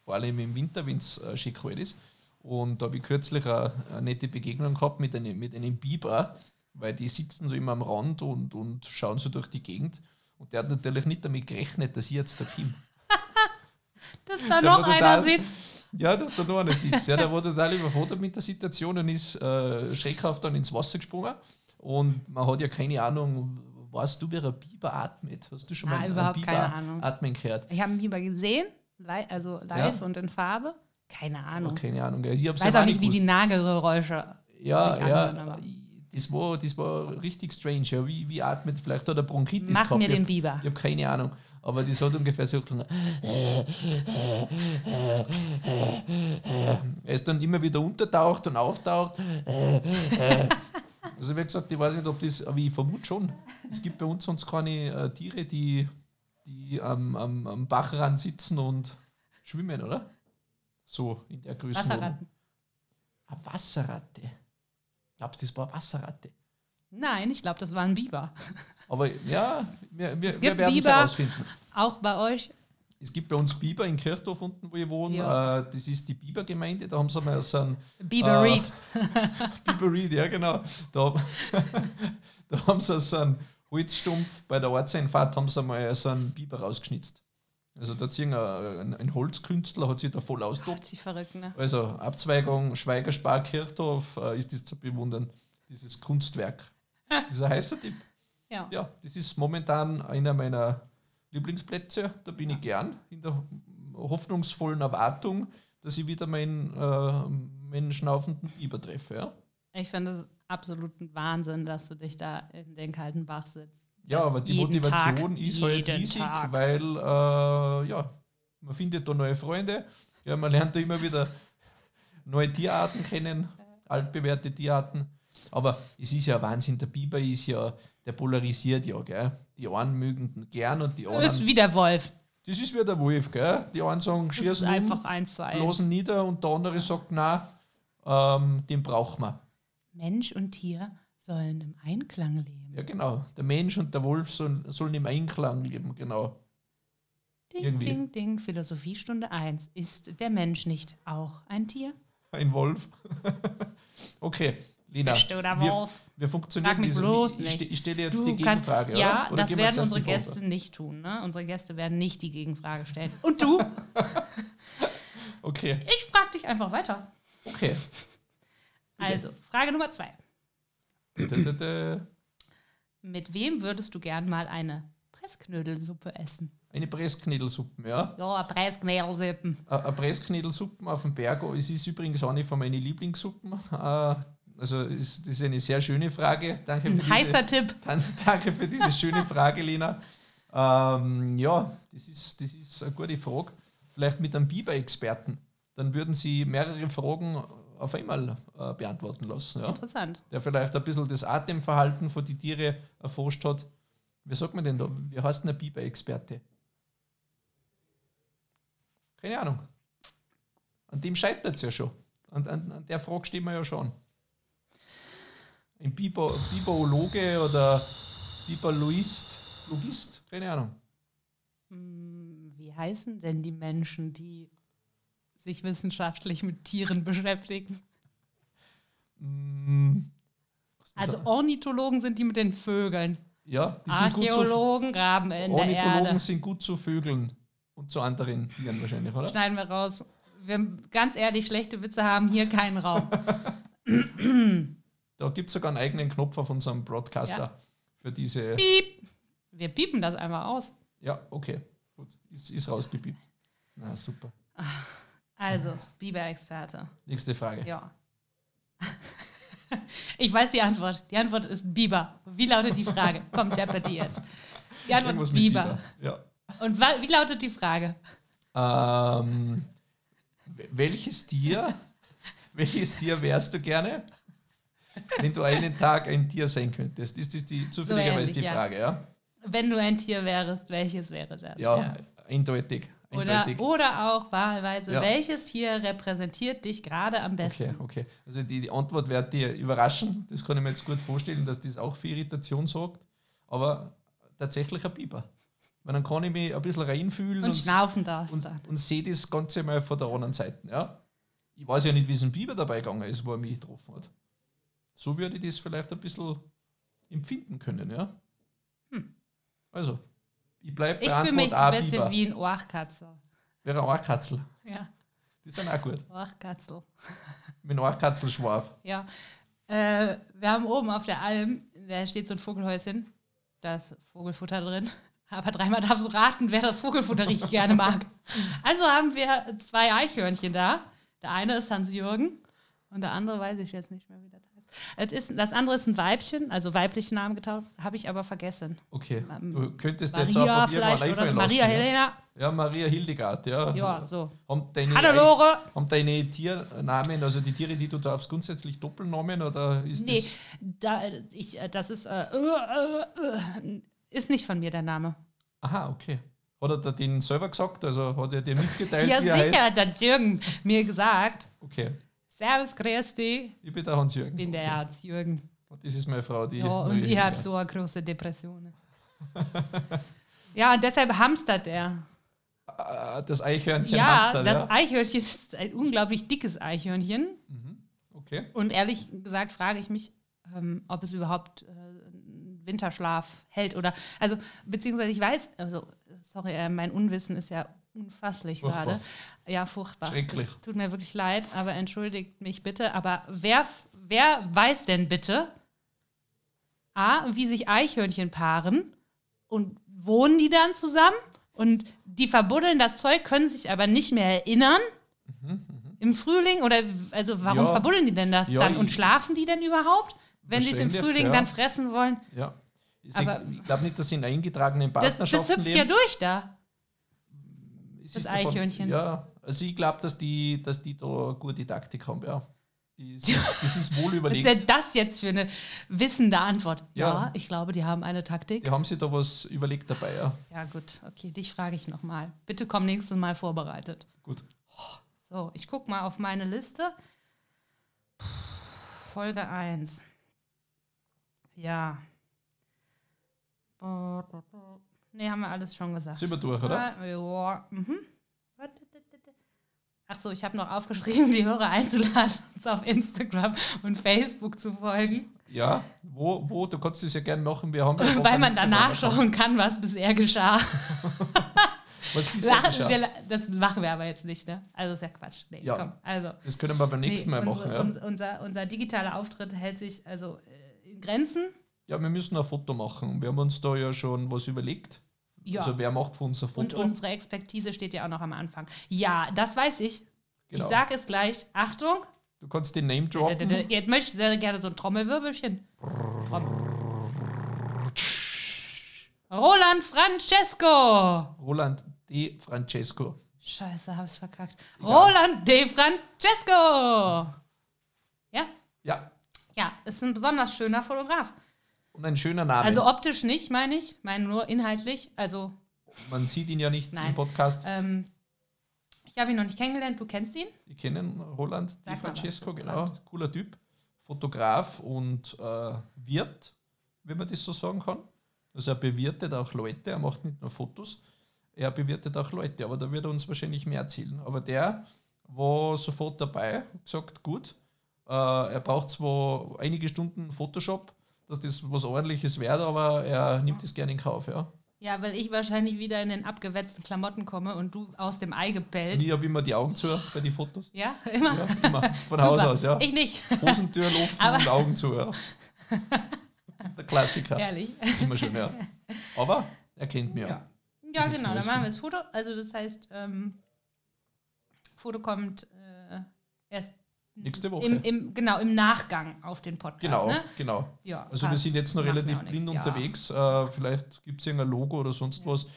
vor allem im Winter, wenn es äh, schick kalt ist. Und da habe ich kürzlich eine, eine nette Begegnung gehabt mit einem, mit einem Biber, weil die sitzen so immer am Rand und, und schauen so durch die Gegend. Und der hat natürlich nicht damit gerechnet, dass ich jetzt da komme. (laughs) Dass da Der noch einer total- sitzt. Ja, dass da noch einer sitzt. Ja, der war total überfordert mit der Situation und ist äh, schreckhaft dann ins Wasser gesprungen. Und man hat ja keine Ahnung, weißt du, wie ein Biber atmet? Hast du schon Ah, mal einen überhaupt Biber atmen gehört? Ich habe einen Biber gesehen, also live Ja. und in Farbe. Keine Ahnung. Keine Ahnung. Ich weiß ja auch nicht, wie die. Nagelgeräusche Ja, ja. anhören, Das war, das war richtig strange. Ja, wie, wie atmet? Vielleicht hat er Bronchitis Mach gehabt. mir Ich den Biber. Ich habe keine Ahnung. Aber das hat ungefähr so geklungen. Er ist dann immer wieder untertaucht und auftaucht. Also wie gesagt, ich weiß nicht, ob das, aber ich vermute schon. Es gibt bei uns sonst keine äh, Tiere, die, die am, am, am Bachrand sitzen und schwimmen, oder? So in der Größenordnung. Wasserratten. Eine Wasserratte. Glaubst du, das war eine Wasserratte? Nein, ich glaube, das war ein Biber. Aber ja, wir, wir, wir werden es Biber. herausfinden. Auch bei euch Es gibt bei uns Biber in Kirchdorf unten, wo ich wohne. Ja. Äh, das ist die Bibergemeinde. Da haben sie mal so einen Bieber Äh, Reed. (laughs) Biber Reed, ja genau. Da, (laughs) da haben sie so einen Holzstumpf bei der Ortseinfahrt haben sie mal so einen Biber rausgeschnitzt. Also da ziehen ein, ein Holzkünstler, hat sich da voll verrückt, ne? Also Abzweigung Schweigerspar Kirchdorf äh, ist das zu bewundern, dieses Kunstwerk. (laughs) Dieser heißer Tipp. Ja. Ja, das ist momentan einer meiner Lieblingsplätze. Da bin ich gern in der hoffnungsvollen Erwartung, dass ich wieder meinen, äh, meinen schnaufenden Biber treffe. Ja, Ich finde es absoluten Wahnsinn, dass du dich da in den kalten Bach sitzt. ja aber die Motivation Tag, ist halt riesig, Tag. weil äh, ja, man findet da neue Freunde. Ja, man lernt da immer wieder neue Tierarten kennen, altbewährte Tierarten. Aber es ist ja Wahnsinn, der Biber ist ja, der polarisiert ja, gell? Die einen mögen ihn gern und die Du bist anderen. wie der Wolf. Das ist wie der Wolf, gell? Die einen sagen, Das ist schießen einfach eins zu eins. losen nieder und der andere sagt, nein, ähm, den brauchen wir. Mensch und Tier sollen im Einklang leben. Ja, genau. Der Mensch und der Wolf sollen, sollen im Einklang leben, genau. Ding, irgendwie. ding, ding. Philosophiestunde 1. Ist der Mensch nicht auch ein Tier? Ein Wolf. (laughs) okay, Lena. Wir, wir funktionieren ich, nicht. ste- ich stelle jetzt Du die kannst- Gegenfrage, ja, oder? oder das werden unsere? Gäste nicht tun. Ne? Unsere Gäste werden nicht die Gegenfrage stellen. (laughs) Und du? Okay, Ich frage dich einfach weiter. okay. Also, Frage Nummer zwei. Mit wem würdest du gern mal eine Pressknödelsuppe essen? Eine Pressknädelsuppe, ja. Ja. Eine eine Pressknädelsuppen auf dem Berg. Es ist übrigens eine von meinen Lieblingssuppen. (laughs) Also ist, das ist eine sehr schöne Frage. Danke für Ein diese, heißer Tipp. (laughs) Dann, danke für diese schöne Frage, Lena. Ähm, ja, das ist, das ist eine gute Frage. Vielleicht mit einem Biber-Experten. Dann würden Sie mehrere Fragen auf einmal äh, beantworten lassen. Ja? Interessant. Der vielleicht ein bisschen das Atemverhalten von den Tieren erforscht hat. Wie sagt man denn da? Wie heißt denn ein Biber-Experte? Keine Ahnung. An dem scheitert es ja schon. An, an, an der Frage stehen wir ja schon. Ein Biber, Biberologe oder Biberloist, Logist? Keine Ahnung. Hm, Wie heißen denn die Menschen, die sich wissenschaftlich mit Tieren beschäftigen? Denn Also? Ornithologen sind die mit den Vögeln. ja, die sind gut zu, Archäologen graben in der Ornithologen Erde. sind gut zu Vögeln und zu anderen Tieren wahrscheinlich, oder? Schneiden wir raus. Wir, ganz ehrlich, schlechte Witze haben hier keinen Raum. (laughs) Da gibt es sogar einen eigenen Knopf auf unserem Broadcaster Ja. für diese. Piep. Wir piepen das einmal aus. Ja, okay. Gut. Ist, ist rausgepiept. Na, super. Also, Biber-Experte. Nächste Frage. Ja. Ich weiß die Antwort. Die Antwort ist Biber. Wie lautet die Frage? (laughs) Kommt Jeopardy jetzt. Die Antwort Irgendwas ist mit Biber. Ja. Und wie lautet die Frage? Ähm, welches Tier, (laughs) welches Tier wärst du gerne, wenn du einen Tag ein Tier sein könntest? Ist das die zufälligerweise ähnlich, die ja. Frage, ja? Wenn du ein Tier wärst, welches wäre das? Ja, eindeutig. Oder, oder auch wahlweise, Ja. welches Tier repräsentiert dich gerade am besten? Okay, okay. Also die, die Antwort wird dir überraschen. Das kann ich mir jetzt gut vorstellen, dass das auch für Irritation sorgt. Aber tatsächlich ein Biber. Weil dann kann ich mich ein bisschen reinfühlen Und und, schnaufen darfst und, dann. und sehe das Ganze mal von der anderen Seite. Ja? Ich weiß ja nicht, wie es ein Biber dabei gegangen ist, wo er mich getroffen hat. So würde ich das vielleicht ein bisschen empfinden können. Ja? Also, ich bleibe bei Ich fühle Antwort mich A, ein bisschen Biber. wie ein Ohrkatzel. Wäre ein Ohrkatzel. Ja, Die sind auch gut. Ohrkatzel. (laughs) Mit einem Ohrkatzelschwarf. Ja. Äh, wir haben oben auf der Alm, da steht so ein Vogelhäuschen. Da ist Vogelfutter drin. (laughs) Aber dreimal darfst du raten, wer das Vogelfutter (laughs) richtig gerne mag. Also haben wir zwei Eichhörnchen da. Der eine ist Hans-Jürgen und der andere weiß ich jetzt nicht mehr, wie heißt. Es ist, das andere ist ein Weibchen, also weiblichen Namen getauft, habe ich aber vergessen. Okay. Ähm, Du könntest dir jetzt auch Maria irgendwann vielleicht oder einfallen Maria? Helena. Ja, Maria Hildegard, ja. Ja, so. Haben deine, Hallo Lore. haben deine Tiernamen, also die Tiere, die du darfst, grundsätzlich Doppelnamen oder ist Nee, das. da, ich, äh, das ist, äh, äh, äh, ist nicht von mir der Name. Aha, okay. Hat er dir den selber gesagt? Also hat er dir mitgeteilt, Ja, wie er sicher heißt? hat Jürgen mir gesagt. Okay. Servus, grüß dich. Ich bin der Hans-Jürgen. bin der. Hans-Jürgen. Und das ist meine Frau, die. Ja, und ich habe so eine große Depression. (laughs) ja, und deshalb hamstert er. äh, das Eichhörnchen ja, Hamster, das ja. Eichhörnchen ist ein unglaublich dickes Eichhörnchen. Okay. Und ehrlich gesagt frage ich mich, ähm, ob es überhaupt äh, Winterschlaf hält oder, also, beziehungsweise ich weiß, also, sorry, äh, mein Unwissen ist ja unfasslich Furchtbar. gerade. Ja, furchtbar. Schrecklich. Es tut mir wirklich leid, aber entschuldigt mich bitte. Aber wer, wer weiß denn bitte, A, wie sich Eichhörnchen paaren und wohnen die dann zusammen? Und die verbuddeln das Zeug, können sich aber nicht mehr erinnern. Im Frühling? Oder also warum Mhm, Ja. verbuddeln die denn das Ja, dann? Und schlafen die denn überhaupt? Wenn sie es im Frühling ja. dann fressen wollen? Ja. Ich, Aber- ich glaube nicht, dass sie in eingetragenen Das, Partnerschaften das hüpft leben. ja durch da. Das ist davon- Eichhörnchen. Ja, also ich glaube, dass die, dass die da eine gute Taktik haben, ja. Ist, (laughs) das ist wohl Was ist überlegt. denn das jetzt für eine wissende Antwort? Ja, Ja. ich glaube, die haben eine Taktik. Die haben sich da was überlegt dabei, ja. Ja, gut. Okay, dich frage ich nochmal. Bitte komm nächstes Mal vorbereitet. Gut. So, ich gucke mal auf meine Liste. Folge 1. Ja. Ne, haben wir alles schon gesagt. Sind wir durch, oder? Ja, ja. Mhm. Ach so, ich habe noch aufgeschrieben, die Hörer einzuladen, (laughs) uns auf Instagram und Facebook zu folgen, Ja, wo, wo, du kannst das ja gerne machen. Wir haben ja weil man da Instagram-Account. nachschauen kann, was bisher geschah. (laughs) Was bisher Lachen geschah. wir, das machen wir aber jetzt nicht, ne? Also ist ja Quatsch. Nee, Ja. komm. Also, Das können wir beim nächsten nee, Mal unsere, machen, ja. uns, unser, unser digitaler Auftritt hält sich also äh, in Grenzen. Ja, wir müssen ein Foto machen. Wir haben uns da ja schon was überlegt. Ja. Also wer macht für uns ein und Foto? unsere Expertise steht ja auch noch am Anfang. Ja, das weiß ich. Genau. Ich sage es gleich. Achtung. Du kannst den Name droppen. Jetzt möchte ich sehr gerne so ein Trommelwirbelchen. Trommel. Roland Francesco. Roland D. Francesco. Scheiße, hab's verkackt. Egal. Roland de Francesco. Ja? Ja, Ja, ist ein besonders schöner Fotograf. Und ein schöner Name. Also optisch nicht, meine ich. Ich meine nur inhaltlich. Also, Man sieht ihn ja nicht Nein. im Podcast. ähm, ich habe ihn noch nicht kennengelernt. Du kennst ihn? Wir kennen Roland Di Francesco, genau. Roland. Cooler Typ. Fotograf und äh, Wirt, wenn man das so sagen kann. Also er bewirtet auch Leute, er macht nicht nur Fotos, er bewirtet auch Leute, aber da wird er uns wahrscheinlich mehr erzählen. Aber der war sofort dabei, gesagt, gut, äh, er braucht zwar einige Stunden Photoshop, dass das was ordentliches wird, aber er nimmt es gerne in Kauf, ja. Ja, weil ich wahrscheinlich wieder in den abgewetzten Klamotten komme und du aus dem Ei Und gebellt. ich habe immer die Augen zu bei den Fotos. Ja, immer. Ja, immer. Von (laughs) Haus aus, ja. Ich nicht. Hosentür offen und Augen zu, ja. (laughs) Der Klassiker. Ehrlich. Immer schon, ja. Aber er kennt mich ja. Ja, genau. Dann machen wir das Foto. Also das heißt, ähm, Foto kommt äh, erst Nächste Woche. im, im, genau, im Nachgang auf den Podcast. genau, Ne? genau. Ja, Also wir passt. sind jetzt noch relativ blind nichts, unterwegs. Äh, vielleicht gibt es irgendein Logo oder sonst was.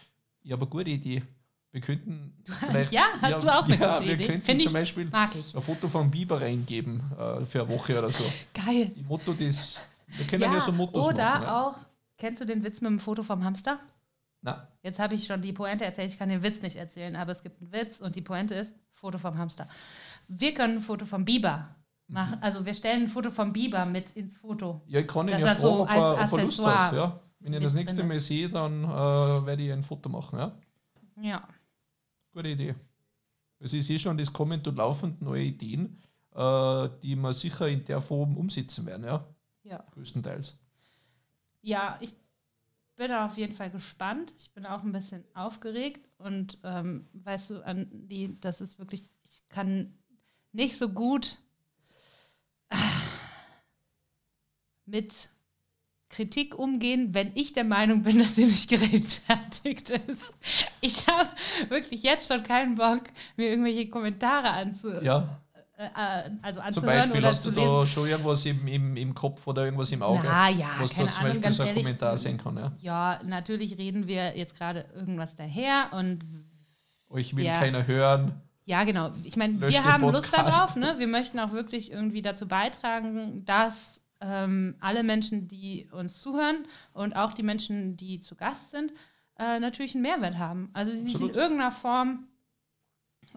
Ja, aber gute Idee. Wir könnten (laughs) vielleicht. Ja, hast du auch eine ja, gute wir Idee? könnten Find zum ich- Beispiel Ja, ich. ein Foto vom Biber reingeben äh, für eine Woche oder so. Geil. Die Motto des. Wir können ja, so Mottos oder machen. Ja. auch, kennst du den Witz mit dem Foto vom Hamster? Na, Jetzt habe ich schon die Pointe erzählt, ich kann den Witz nicht erzählen, aber es gibt einen Witz und die Pointe ist Foto vom Hamster. Wir können ein Foto vom Biber machen, Mhm. also wir stellen ein Foto vom Biber mit ins Foto. ja, ich kann ihn ja fragen, so ob, er, als ob er Lust hat. Ja. Wenn ich mit das nächste Mal sehe, dann äh, werde ich ein Foto machen. Ja. Ja. Gute Idee. Also ich sehe schon, das kommen und laufend neue Ideen, äh, die wir sicher in der Form umsetzen werden, ja. Ja. Größtenteils. Ja, ich bin auf jeden Fall gespannt. Ich bin auch ein bisschen aufgeregt und ähm, weißt du, an die, das ist wirklich, ich kann nicht so gut ah, mit Kritik umgehen, wenn ich der Meinung bin, dass sie nicht (laughs) gerechtfertigt ist. Ich habe wirklich jetzt schon keinen Bock, mir irgendwelche Kommentare anzu Ja, äh, äh, also zum anzuhören Beispiel oder hast du lesen. da schon irgendwas im, im, im Kopf oder irgendwas im Auge, Na ja, was da zum Ahnung, Beispiel so ein ehrlich. Kommentar sein kann. Ja. Ja, natürlich reden wir jetzt gerade irgendwas daher und Euch will Ja. keiner hören. Ja, genau. Ich meine, wir haben Lust Podcast. darauf, ne? Wir möchten auch wirklich irgendwie dazu beitragen, dass ähm, alle Menschen, die uns zuhören und auch die Menschen, die zu Gast sind, äh, natürlich einen Mehrwert haben. Also sie sich in irgendeiner Form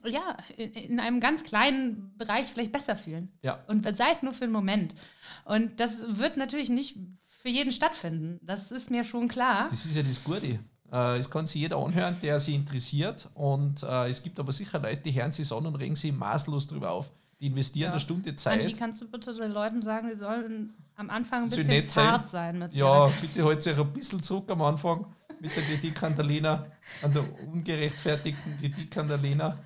ja, in, in einem ganz kleinen Bereich vielleicht besser fühlen. Ja. Und sei es nur für einen Moment. Und das wird natürlich nicht für jeden stattfinden. Das ist mir schon klar. Das ist ja das Gute. Äh, es kann sich jeder anhören, der sich interessiert. Und äh, es gibt aber sicher Leute, die hören sich an und regen sich maßlos drüber auf. Die investieren Ja. eine Stunde An Zeit. die kannst du bitte den Leuten sagen, die sollen am Anfang ein bisschen nett sein. zart sein. mit Ja, bitte halt sich ein bisschen zurück am Anfang mit der Kritik an der Lena, an der ungerechtfertigten Kritik an der Lena.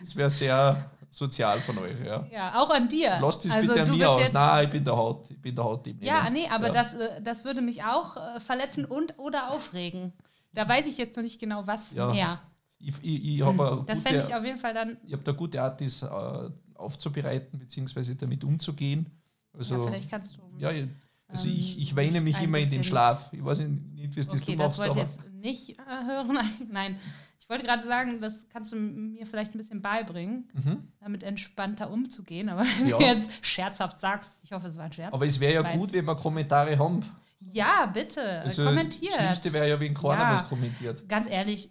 Das wäre sehr sozial von euch, ja. ja, auch an dir. Lasst es Also bitte an mir aus. Nein, ich bin der Haut. Ich bin der Haut Ja, nee, aber ja. Das, äh, das würde mich auch verletzen und oder aufregen. Da weiß ich jetzt noch nicht genau, was Ja. mehr. Ich, ich, ich habe Das fände ich auf jeden Fall dann, ich hab da gute Art, das äh, aufzubereiten, beziehungsweise damit umzugehen. Also, ja, vielleicht kannst du. ja, ich- also ähm, ich, ich weine mich immer in den Schlaf. Ich weiß nicht, wie es das okay, du das machst, wollte ich jetzt nicht äh, hören. (laughs) Nein, ich wollte gerade sagen, das kannst du mir vielleicht ein bisschen beibringen, Mhm. damit entspannter umzugehen. Aber (laughs) wenn Ja. du jetzt scherzhaft sagst, ich hoffe, es war ein Scherz. aber es wäre ja gut, wenn wir Kommentare haben. Ja, bitte, Also, kommentiert. Das Schlimmste wäre ja, wenn keiner Ja. was kommentiert. Ganz ehrlich,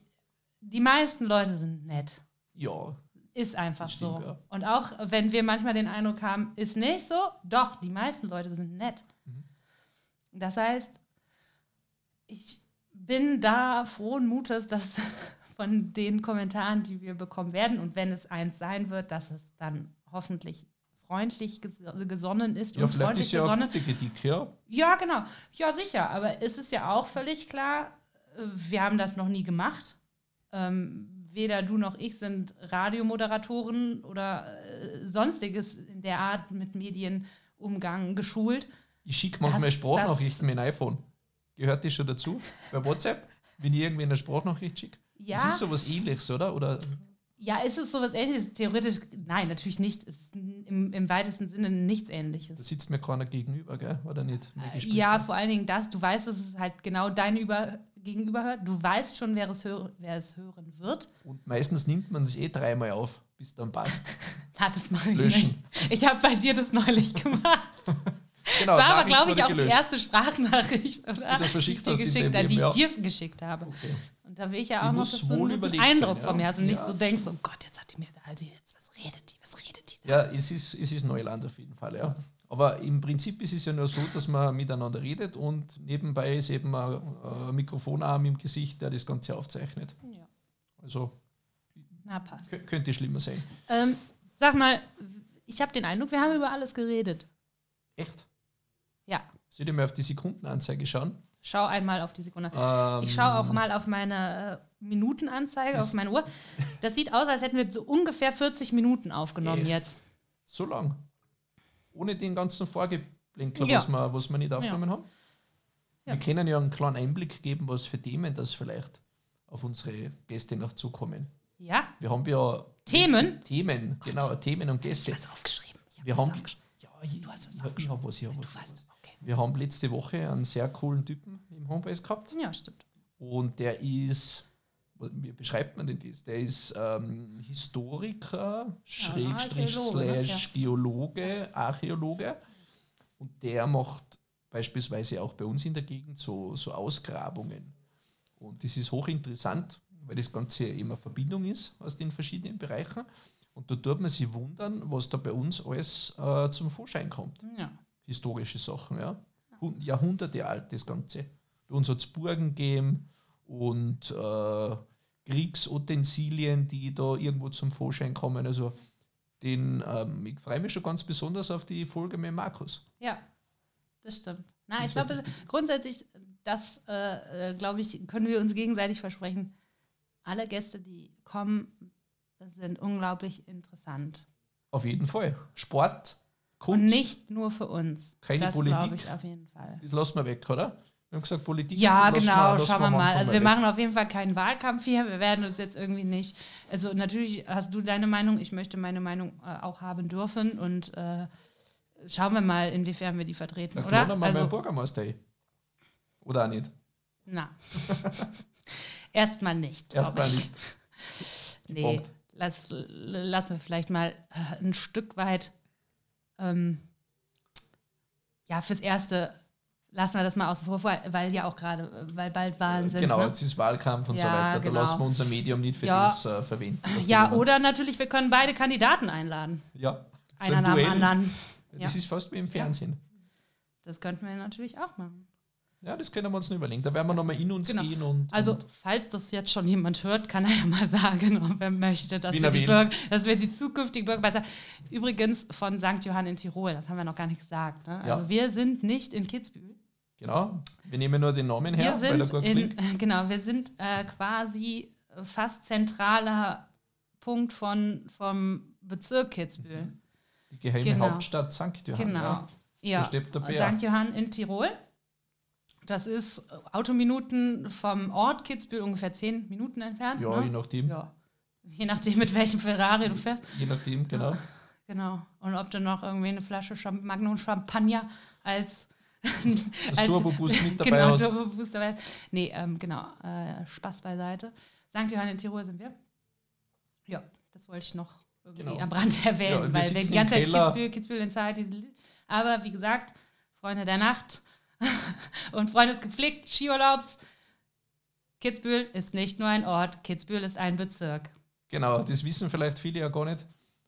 die meisten Leute sind nett. Ja, Ist einfach stimmt, so. ja. Und auch wenn wir manchmal den Eindruck haben, ist nicht so, doch, die meisten Leute sind nett. Mhm. Das heißt, ich bin da frohen Mutes, dass (laughs) von den Kommentaren, die wir bekommen werden, und wenn es eins sein wird, dass es dann hoffentlich freundlich ges gesonnen ist ja und freundlich ist ja gesonnen. Kritik, ja. Ja, genau. Ja, sicher. Aber es ist ja auch völlig klar, äh, wir haben das noch nie gemacht. Ähm, weder du noch ich sind Radiomoderatoren oder äh, sonstiges in der Art mit Medienumgang geschult. Ich schicke manchmal Das- Sprachnachrichten mit dem iPhone. Gehört das schon dazu? Bei WhatsApp? Wenn ich irgendwie eine Sprachnachricht schicke? Ja, Das ist sowas ähnliches, oder? Oder ja, ist es sowas ähnliches? Theoretisch, nein, natürlich nicht. Es ist im, im weitesten Sinne nichts da ähnliches. sitzt mir keiner gegenüber, gell? Oder nicht? Äh, Ja, vor allen Dingen das. Du weißt, dass es halt genau dein Über Gegenüber hört. Du weißt schon, wer es, hör wer es hören wird. Und meistens nimmt man sich eh dreimal auf, bis dann passt. (laughs) Na, das mache ich Löschen. nicht. Ich habe bei dir das neulich (laughs) gemacht. Genau, Das war aber, glaube ich, auch die gelöscht. erste Sprachnachricht, oder? die, geschickt, deinem habe, die ich dir geschickt habe. Okay. Und da will ich ja Die auch noch, muss dass du einen Eindruck sein, von mir ja. hast und nicht Ja. so denkst, oh Gott, jetzt hat die mir da halt jetzt, was redet die, was redet die? da? Ja, es ist, es ist Neuland auf jeden Fall, ja. Aber im Prinzip ist es ja nur so, dass man miteinander redet und nebenbei ist eben ein, Mikrofonarm im Gesicht, der das Ganze aufzeichnet. Ja. Also Na, könnte schlimmer sein. Ähm, sag mal, ich habe den Eindruck, wir haben über alles geredet. Echt? Ja, Soll ich mal auf die Sekundenanzeige schauen? schau einmal auf die Sekunde. Ähm, Ich schaue auch mal auf meine äh, Minutenanzeige, auf meine Uhr. Das sieht aus, als hätten wir so ungefähr 40 Minuten aufgenommen Echt? jetzt. So lang. Ohne den ganzen Vorgeblänkel, Ja. was, wir, was wir nicht aufgenommen haben. Ja. Wir können ja einen kleinen Einblick geben, was für Themen das vielleicht auf unsere Gäste noch zukommen. Ja, Wir haben ja Themen? Themen, genau, Themen und Gäste. was aufgeschrieben. Ich hab Wir haben, aufgeschrieben. ja, ich, Du hast was ich, hab- ich habe was, ich hab was. Wir haben letzte Woche einen sehr coolen Typen im Homebase gehabt Ja, stimmt. und der ist, wie beschreibt man denn das? Der ist ähm, Historiker, Schrägstrich, Archäologe, ne? slash Geologe, Archäologe und der macht beispielsweise auch bei uns in der Gegend so, so Ausgrabungen. Und das ist hochinteressant, weil das Ganze immer Verbindung ist aus den verschiedenen Bereichen. Und da tut man sich wundern, was da bei uns alles äh, zum Vorschein kommt Ja. Historische Sachen, ja. Hun- Jahrhunderte alt das Ganze. Bei uns hat es Burgen gegeben und äh, Kriegsutensilien, die da irgendwo zum Vorschein kommen. Also den, ähm, ich freue mich schon ganz besonders auf die Folge mit Markus. Ja, das stimmt. Nein, Das ich glaube, grundsätzlich, das, äh, äh, glaube ich, können wir uns gegenseitig versprechen. Alle Gäste, die kommen, sind unglaublich interessant. Auf jeden Fall. Sport, Kunst, Und nicht nur für uns. Keine das Politik. glaube ich auf jeden Fall. das lassen wir weg, oder? Wir haben gesagt, Politik. Ja, genau, lassen schauen wir mal. Also wir weg. machen auf jeden Fall keinen Wahlkampf hier. Wir werden uns jetzt irgendwie nicht. Also natürlich hast du deine Meinung, ich möchte meine Meinung äh, auch haben dürfen und äh, schauen wir mal, inwiefern wir die vertreten, Vielleicht oder? wir mal Also, beim Bürgermeister ein. Oder auch nicht. na. (laughs) Erstmal nicht. Erstmal ich. nicht. (laughs) Nee, lass, lassen wir vielleicht mal äh, ein Stück weit. Ähm, ja, fürs Erste lassen wir das mal außen vor, weil ja auch gerade, äh, weil bald Wahlen sind. Genau, ne? jetzt ist Wahlkampf und so Ja, weiter. Da genau. lassen wir unser Medium nicht für Ja. das äh, verwenden. Ja, oder natürlich, wir können beide Kandidaten einladen. Ja. So Einer ein nach dem anderen. Das Ja. ist fast wie im Fernsehen. Das könnten wir natürlich auch machen. Ja, das können wir uns noch überlegen. Da werden wir nochmal in uns Genau. gehen und. Also, und falls das jetzt schon jemand hört, kann er ja mal (laughs) sagen, ob er möchte, dass, wir die. Bürger, dass wir die zukünftigen Bürgermeister. Übrigens von St. Johann in Tirol, das haben wir noch gar nicht gesagt. Ne? Ja. Also, wir sind nicht in Kitzbühel. genau, wir nehmen nur den Namen her, Wir sind, gut in, klingt. genau, wir sind äh, quasi äh, fast zentraler Punkt von, vom Bezirk Kitzbühel. Die geheime genau. Hauptstadt St. Johann. Genau. Ja. Ja. St. Johann in Tirol. Das ist äh, Autominuten vom Ort Kitzbühel ungefähr zehn Minuten entfernt. Ja, ne? je nachdem. Ja. Je nachdem, mit welchem Ferrari du fährst. Je nachdem, genau. Genau. Und ob du noch irgendwie eine Flasche Champ Magnum Champagner als, (laughs) Das Turbo Boost mit dabei genau, hast. Turbo Boost dabei. Nee, ähm, genau. Äh, Spaß beiseite. St. Johann in Tirol sind wir. Ja, das wollte ich noch irgendwie Genau. am Rand (laughs) erwähnen, Ja, weil wir die ganze Zeit Keller. Kitzbühel, Kitzbühel Inside. diese- Aber wie gesagt, Freunde der Nacht (laughs) und Freunde des gepflegten Skiurlaubs. Kitzbühel ist nicht nur ein Ort, Kitzbühel ist ein Bezirk. Genau, das wissen vielleicht viele ja gar nicht.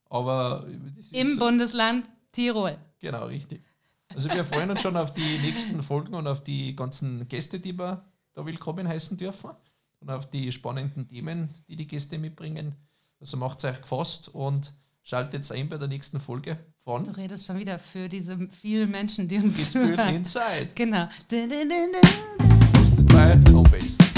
Aber. Im Bundesland Tirol. Genau, richtig. Also wir freuen uns schon auf die nächsten Folgen und auf die ganzen Gäste, die wir da willkommen heißen dürfen. Und auf die spannenden Themen, die die Gäste mitbringen. Also macht euch gefasst und schaltet ein bei der nächsten Folge Du von redest schon wieder für diese vielen Menschen, die uns Kitzbühel zuhören. Inside. Genau. Hosted by Homebase.